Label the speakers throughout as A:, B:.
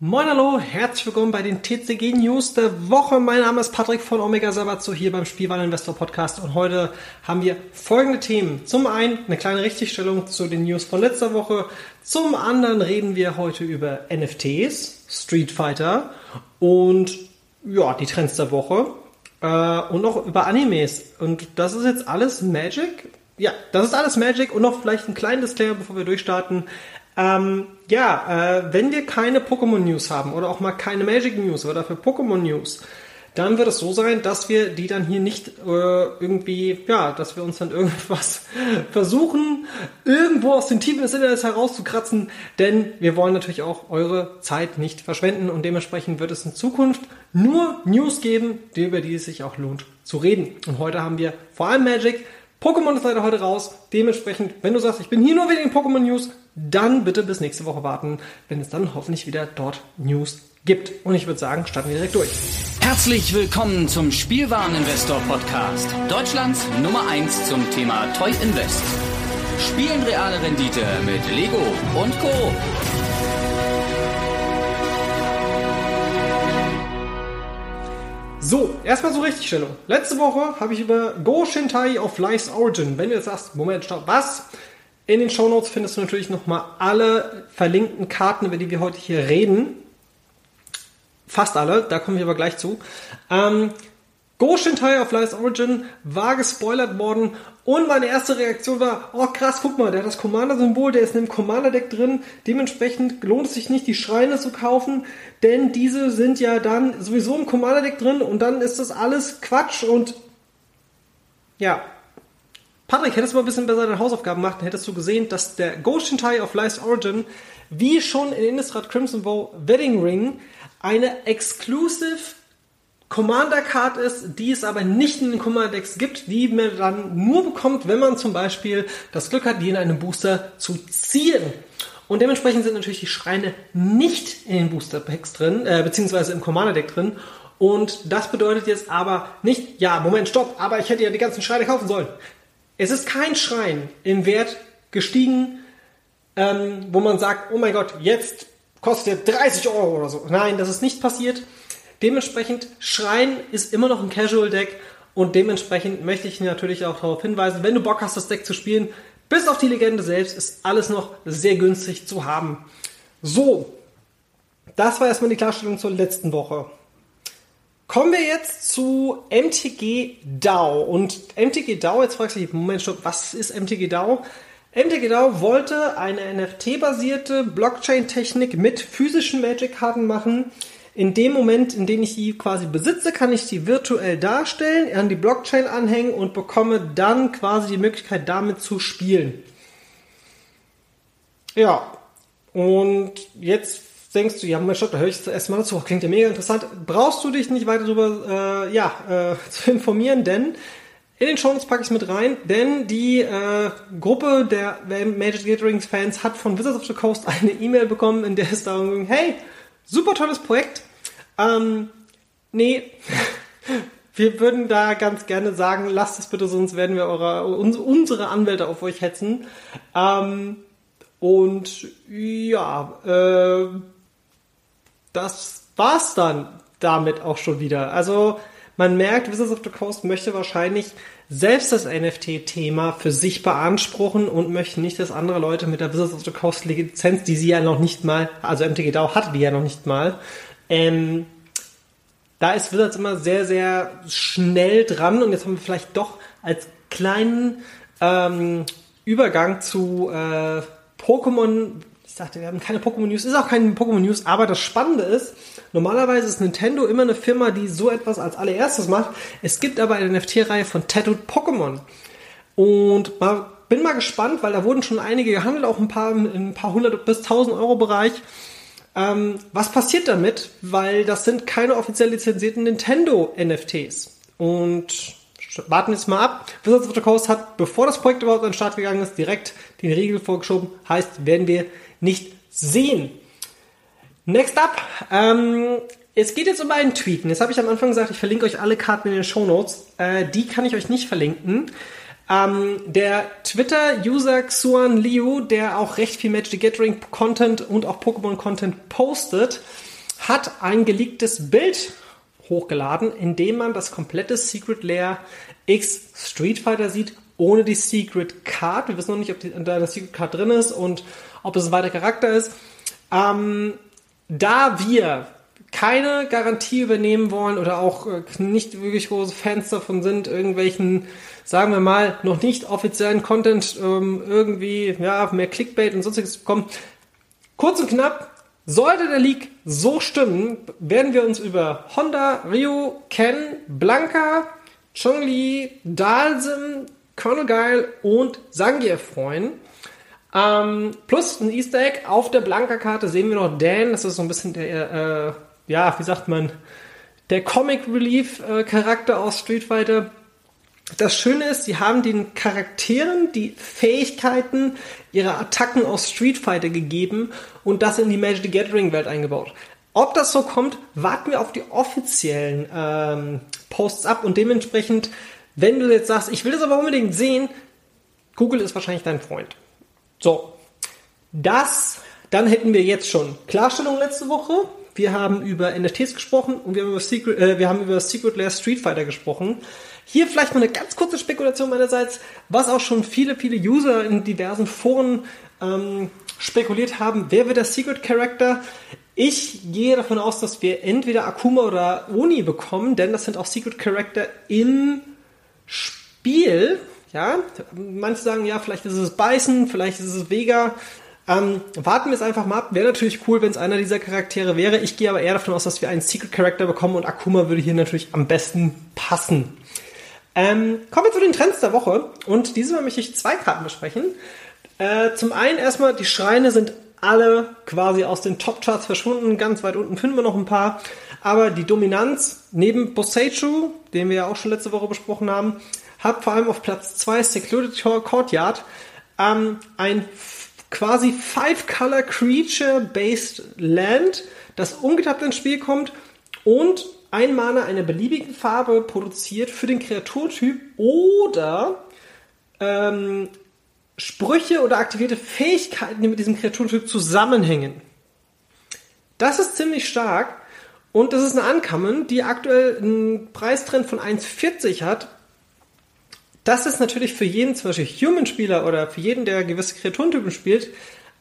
A: Moin hallo, herzlich willkommen bei den TCG News der Woche. Mein Name ist Patrick von Omega Sabazo hier beim Spielwareninvestor Podcast und heute haben wir folgende Themen. Zum einen eine kleine Richtigstellung zu den News von letzter Woche. Zum anderen reden wir heute über NFTs, Street Fighter und ja, die Trends der Woche äh, und noch über Animes. Und das ist jetzt alles Magic. Ja, das ist alles Magic und noch vielleicht ein kleines Disclaimer, bevor wir durchstarten. Ähm, ja, äh, wenn wir keine Pokémon News haben oder auch mal keine Magic News oder dafür Pokémon News, dann wird es so sein, dass wir die dann hier nicht äh, irgendwie, ja, dass wir uns dann irgendwas versuchen, irgendwo aus den Tiefen des Internets herauszukratzen, denn wir wollen natürlich auch eure Zeit nicht verschwenden und dementsprechend wird es in Zukunft nur News geben, die, über die es sich auch lohnt zu reden. Und heute haben wir vor allem Magic, Pokémon ist leider heute raus. Dementsprechend, wenn du sagst, ich bin hier nur wegen Pokémon News, dann bitte bis nächste Woche warten, wenn es dann hoffentlich wieder dort News gibt. Und ich würde sagen, starten wir direkt durch.
B: Herzlich willkommen zum Spielwareninvestor Podcast. Deutschlands Nummer 1 zum Thema Toy Invest. Spielen reale Rendite mit Lego und Co.
A: So, erstmal so Richtigstellung. Letzte Woche habe ich über Go Shintai of Life's Origin, wenn du jetzt sagst, Moment, stopp, was? In den Show Notes findest du natürlich nochmal alle verlinkten Karten, über die wir heute hier reden. Fast alle, da kommen wir aber gleich zu. Ähm, Ghost Shintai of Lies Origin war gespoilert worden und meine erste Reaktion war, oh krass, guck mal, der hat das Commander-Symbol, der ist in dem Commander-Deck drin, dementsprechend lohnt es sich nicht, die Schreine zu kaufen, denn diese sind ja dann sowieso im Commander-Deck drin und dann ist das alles Quatsch und ja. Patrick, hättest du mal ein bisschen besser deine Hausaufgaben gemacht, dann hättest du gesehen, dass der Ghost Shintai of Lies Origin, wie schon in Innistrad Crimson Bow Wedding Ring, eine Exclusive Commander Card ist, die es aber nicht in den Commander Decks gibt, die man dann nur bekommt, wenn man zum Beispiel das Glück hat, die in einem Booster zu ziehen. Und dementsprechend sind natürlich die Schreine nicht in den Booster Packs drin, äh, beziehungsweise im Commander Deck drin. Und das bedeutet jetzt aber nicht, ja, Moment, stopp, aber ich hätte ja die ganzen Schreine kaufen sollen. Es ist kein Schrein im Wert gestiegen, ähm, wo man sagt, oh mein Gott, jetzt kostet der 30 Euro oder so. Nein, das ist nicht passiert. Dementsprechend, Schrein ist immer noch ein Casual-Deck und dementsprechend möchte ich natürlich auch darauf hinweisen, wenn du Bock hast, das Deck zu spielen, bis auf die Legende selbst ist alles noch sehr günstig zu haben. So, das war erstmal die Klarstellung zur letzten Woche. Kommen wir jetzt zu MTG DAO. Und MTG DAO, jetzt fragst du dich, Moment, stopp, was ist MTG DAO? MTG DAO wollte eine NFT-basierte Blockchain-Technik mit physischen Magic-Karten machen, in dem Moment, in dem ich die quasi besitze, kann ich die virtuell darstellen, an die Blockchain anhängen und bekomme dann quasi die Möglichkeit, damit zu spielen. Ja, und jetzt denkst du, ja, mein Stopp, da höre ich jetzt erstmal dazu, klingt ja mega interessant. Brauchst du dich nicht weiter darüber äh, ja, äh, zu informieren, denn in den Shownotes packe ich es mit rein, denn die äh, Gruppe der Magic Gathering Fans hat von Wizards of the Coast eine E-Mail bekommen, in der es darum ging, hey, super tolles Projekt, ähm, nee. Wir würden da ganz gerne sagen, lasst es bitte, sonst werden wir eure, unsere Anwälte auf euch hetzen. Ähm, und ja, äh, das war's dann damit auch schon wieder. Also man merkt, Wizards of the Coast möchte wahrscheinlich selbst das NFT-Thema für sich beanspruchen und möchte nicht, dass andere Leute mit der Wizards of the Coast Lizenz, die sie ja noch nicht mal, also MTG DAO hat die ja noch nicht mal, ähm, da ist Wizards immer sehr, sehr schnell dran und jetzt haben wir vielleicht doch als kleinen ähm, Übergang zu äh, Pokémon. Ich sagte, wir haben keine Pokémon News, ist auch keine Pokémon News, aber das Spannende ist, normalerweise ist Nintendo immer eine Firma, die so etwas als allererstes macht. Es gibt aber eine NFT-Reihe von Tattooed Pokémon. Und mal, bin mal gespannt, weil da wurden schon einige gehandelt, auch ein paar, ein paar hundert bis tausend Euro Bereich. Ähm, was passiert damit? Weil das sind keine offiziell lizenzierten Nintendo-NFTs. Und warten jetzt mal ab. Wizards of the Coast hat, bevor das Projekt überhaupt an den Start gegangen ist, direkt den Riegel vorgeschoben. Heißt, werden wir nicht sehen. Next up. Ähm, es geht jetzt um einen Tweet. Jetzt habe ich am Anfang gesagt, ich verlinke euch alle Karten in den Show Notes. Äh, die kann ich euch nicht verlinken. Ähm, der Twitter-User Xuan Liu, der auch recht viel Magic the Gathering Content und auch Pokémon Content postet, hat ein geleaktes Bild hochgeladen, in dem man das komplette Secret Lair X Street Fighter sieht, ohne die Secret Card. Wir wissen noch nicht, ob da eine Secret Card drin ist und ob es ein weiter Charakter ist. Ähm, da wir keine Garantie übernehmen wollen oder auch äh, nicht wirklich große Fans davon sind, irgendwelchen, sagen wir mal, noch nicht offiziellen Content ähm, irgendwie, ja, mehr Clickbait und sonstiges bekommen. Kurz und knapp, sollte der Leak so stimmen, werden wir uns über Honda, Ryu, Ken, Blanca, Chongli, Dalsim, Colonel Geil und Zangief freuen. Ähm, plus ein Easter Egg auf der Blanca-Karte sehen wir noch Dan, das ist so ein bisschen der äh, ja, wie sagt man, der Comic Relief äh, Charakter aus Street Fighter. Das Schöne ist, sie haben den Charakteren die Fähigkeiten ihrer Attacken aus Street Fighter gegeben und das in die Magic the Gathering Welt eingebaut. Ob das so kommt, warten wir auf die offiziellen ähm, Posts ab und dementsprechend, wenn du jetzt sagst, ich will das aber unbedingt sehen, Google ist wahrscheinlich dein Freund. So, das, dann hätten wir jetzt schon Klarstellung letzte Woche. Wir haben über NFTs gesprochen und wir haben über Secret, äh, wir haben über Secret Lair Street Fighter gesprochen. Hier vielleicht mal eine ganz kurze Spekulation meinerseits, was auch schon viele, viele User in diversen Foren ähm, spekuliert haben. Wer wird der Secret Character? Ich gehe davon aus, dass wir entweder Akuma oder Oni bekommen, denn das sind auch Secret Character im Spiel. Ja, manche sagen, ja, vielleicht ist es Bison, vielleicht ist es Vega. Ähm, warten wir es einfach mal ab. Wäre natürlich cool, wenn es einer dieser Charaktere wäre. Ich gehe aber eher davon aus, dass wir einen Secret Character bekommen und Akuma würde hier natürlich am besten passen. Ähm, kommen wir zu den Trends der Woche und diesmal möchte ich zwei Karten besprechen. Äh, zum einen erstmal, die Schreine sind alle quasi aus den Top-Charts verschwunden. Ganz weit unten finden wir noch ein paar. Aber die Dominanz neben Boseiju, den wir ja auch schon letzte Woche besprochen haben, hat vor allem auf Platz 2 Secluded Courtyard ähm, ein quasi Five-Color Creature-Based Land, das ungetappt ins Spiel kommt und ein Mana einer beliebigen Farbe produziert für den Kreaturtyp oder ähm, Sprüche oder aktivierte Fähigkeiten, die mit diesem Kreaturtyp zusammenhängen. Das ist ziemlich stark und das ist eine Ankommen, die aktuell einen Preistrend von 1,40 hat. Das ist natürlich für jeden, zum Beispiel Human-Spieler oder für jeden, der gewisse Kreaturentypen spielt,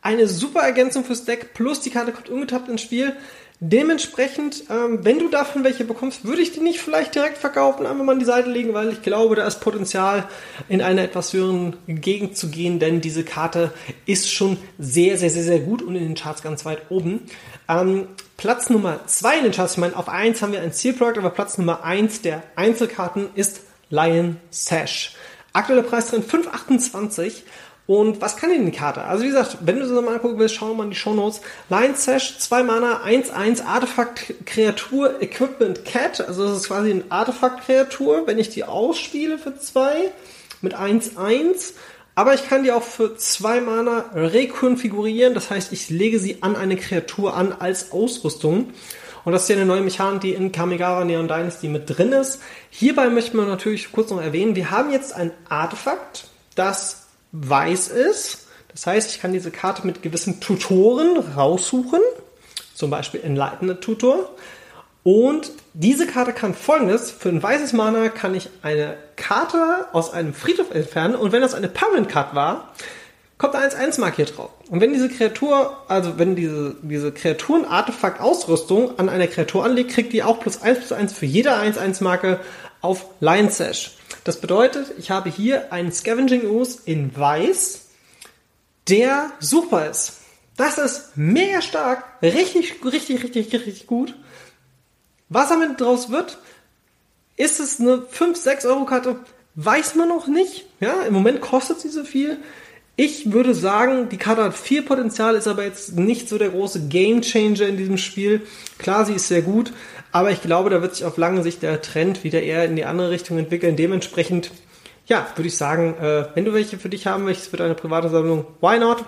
A: eine super Ergänzung fürs Deck. Plus die Karte kommt ungetappt ins Spiel. Dementsprechend, ähm, wenn du davon welche bekommst, würde ich die nicht vielleicht direkt verkaufen, einfach mal an die Seite legen, weil ich glaube, da ist Potenzial, in eine etwas höheren Gegend zu gehen, denn diese Karte ist schon sehr, sehr, sehr, sehr gut und in den Charts ganz weit oben. Ähm, Platz Nummer zwei in den Charts, ich meine, auf eins haben wir ein Zielprojekt, aber Platz Nummer eins der Einzelkarten ist Lion Sash. Aktueller Preis drin 5,28 und was kann denn die Karte? Also wie gesagt, wenn du sie mal angucken willst, schau mal in die Show Notes. Line Sash, 2 Mana, 1-1 Artefakt Kreatur Equipment Cat. Also das ist quasi ein Artefakt Kreatur, wenn ich die ausspiele für 2 mit 1-1. Aber ich kann die auch für 2 Mana rekonfigurieren. Das heißt, ich lege sie an eine Kreatur an als Ausrüstung. Und das ist ja eine neue Mechanik, die in Kamigawa Neon Dynasty mit drin ist. Hierbei möchten wir natürlich kurz noch erwähnen, wir haben jetzt ein Artefakt, das weiß ist. Das heißt, ich kann diese Karte mit gewissen Tutoren raussuchen, zum Beispiel Enlightened Tutor. Und diese Karte kann folgendes: Für ein weißes Mana kann ich eine Karte aus einem Friedhof entfernen und wenn das eine Parent Card war, kommt ein 1-1 Mark hier drauf. Und wenn diese Kreatur, also wenn diese, diese Kreaturen-Artefakt-Ausrüstung an einer Kreatur anlegt, kriegt die auch plus 1 plus 1 für jede 1-1 Marke auf Lion Sash. Das bedeutet, ich habe hier einen Scavenging Ooze in Weiß, der super ist. Das ist mega stark, richtig, richtig, richtig, richtig gut. Was damit draus wird, ist es eine 5-6 Euro Karte, weiß man noch nicht. Ja, im Moment kostet sie so viel. Ich würde sagen, die Karte hat viel Potenzial, ist aber jetzt nicht so der große Game Changer in diesem Spiel. Klar, sie ist sehr gut, aber ich glaube, da wird sich auf lange Sicht der Trend wieder eher in die andere Richtung entwickeln. Dementsprechend, ja, würde ich sagen, äh, wenn du welche für dich haben möchtest für deine private Sammlung, why not?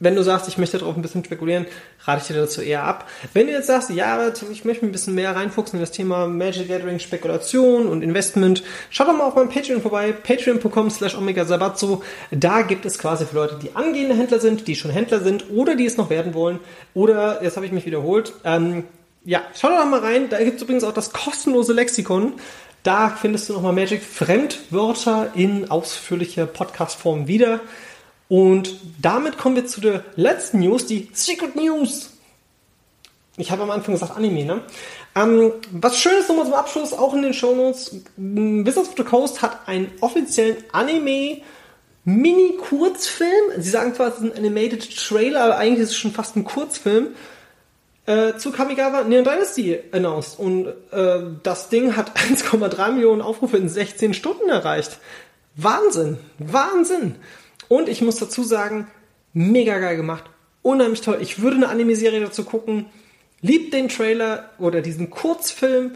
A: Wenn du sagst, ich möchte darauf ein bisschen spekulieren, rate ich dir dazu eher ab. Wenn du jetzt sagst, ja, ich möchte ein bisschen mehr reinfuchsen in das Thema Magic Gathering, Spekulation und Investment, schau doch mal auf meinem Patreon vorbei, patreon.com slash omega sabatzo. Da gibt es quasi für Leute, die angehende Händler sind, die schon Händler sind oder die es noch werden wollen. Oder, jetzt habe ich mich wiederholt, ähm, ja, schau doch mal rein. Da gibt es übrigens auch das kostenlose Lexikon. Da findest du nochmal Magic Fremdwörter in ausführlicher Podcast-Form wieder. Und damit kommen wir zu der letzten News, die Secret News. Ich habe am Anfang gesagt Anime, ne? Ähm, was schön ist nochmal zum Abschluss, auch in den Shownotes, Wizards of the Coast hat einen offiziellen Anime Mini-Kurzfilm. Sie sagen zwar, es ist ein Animated Trailer, aber eigentlich ist es schon fast ein Kurzfilm äh, zu Kamigawa Neon Dynasty announced. Und äh, das Ding hat 1,3 Millionen Aufrufe in 16 Stunden erreicht. Wahnsinn, Wahnsinn. Und ich muss dazu sagen, mega geil gemacht. Unheimlich toll. Ich würde eine Anime-Serie dazu gucken. Liebt den Trailer oder diesen Kurzfilm.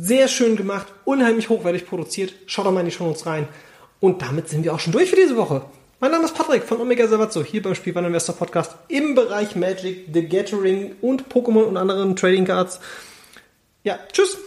A: Sehr schön gemacht, unheimlich hochwertig produziert. Schaut doch mal in die Show rein. Und damit sind wir auch schon durch für diese Woche. Mein Name ist Patrick von Omega Savazzo, hier beim Spielwareninvestor Podcast im Bereich Magic, The Gathering und Pokémon und anderen Trading Cards. Ja, tschüss.